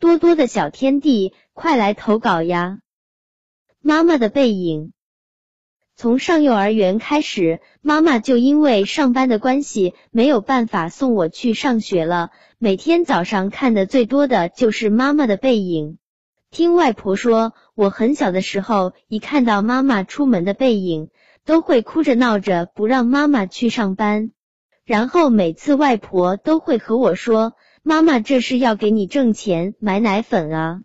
多多的小天地，快来投稿呀！妈妈的背影。从上幼儿园开始，妈妈就因为上班的关系，没有办法送我去上学了。每天早上看的最多的就是妈妈的背影。听外婆说，我很小的时候，一看到妈妈出门的背影，都会哭着闹着不让妈妈去上班。然后每次外婆都会和我说：“妈妈这是要给你挣钱买奶粉啊。”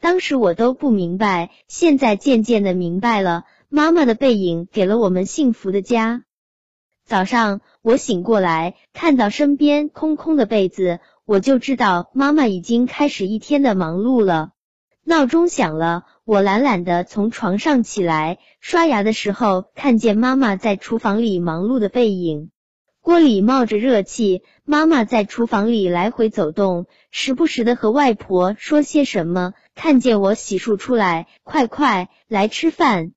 当时我都不明白，现在渐渐的明白了。妈妈的背影给了我们幸福的家。早上我醒过来，看到身边空空的被子，我就知道妈妈已经开始一天的忙碌了。闹钟响了，我懒懒的从床上起来，刷牙的时候看见妈妈在厨房里忙碌的背影，锅里冒着热气，妈妈在厨房里来回走动，时不时的和外婆说些什么。看见我洗漱出来，快快来吃饭。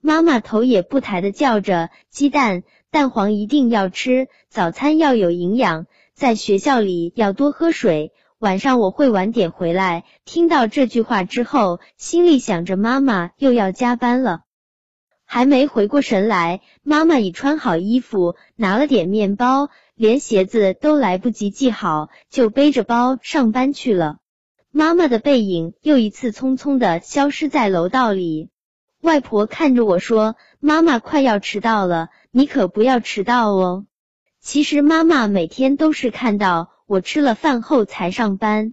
妈妈头也不抬的叫着：“鸡蛋、蛋黄一定要吃，早餐要有营养，在学校里要多喝水。晚上我会晚点回来。”听到这句话之后，心里想着妈妈又要加班了，还没回过神来，妈妈已穿好衣服，拿了点面包，连鞋子都来不及系好，就背着包上班去了。妈妈的背影又一次匆匆的消失在楼道里。外婆看着我说：“妈妈快要迟到了，你可不要迟到哦。”其实妈妈每天都是看到我吃了饭后才上班，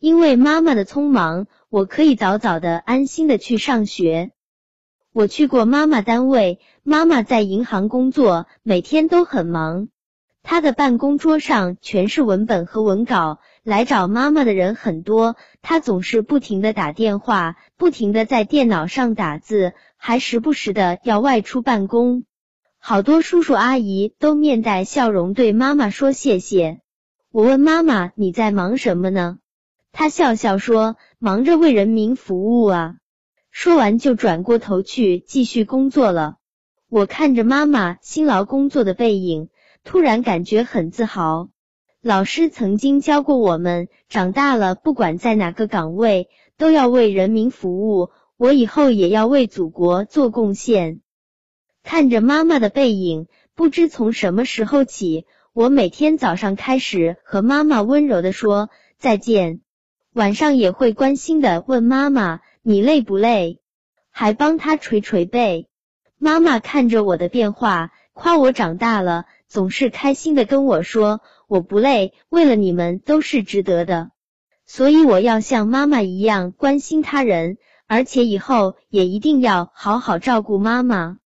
因为妈妈的匆忙，我可以早早的安心的去上学。我去过妈妈单位，妈妈在银行工作，每天都很忙。她的办公桌上全是文本和文稿。来找妈妈的人很多，她总是不停的打电话，不停的在电脑上打字，还时不时的要外出办公。好多叔叔阿姨都面带笑容对妈妈说谢谢。我问妈妈你在忙什么呢？她笑笑说忙着为人民服务啊。说完就转过头去继续工作了。我看着妈妈辛劳工作的背影，突然感觉很自豪。老师曾经教过我们，长大了不管在哪个岗位，都要为人民服务。我以后也要为祖国做贡献。看着妈妈的背影，不知从什么时候起，我每天早上开始和妈妈温柔的说再见，晚上也会关心的问妈妈你累不累，还帮他捶捶背。妈妈看着我的变化，夸我长大了，总是开心的跟我说。我不累，为了你们都是值得的，所以我要像妈妈一样关心他人，而且以后也一定要好好照顾妈妈。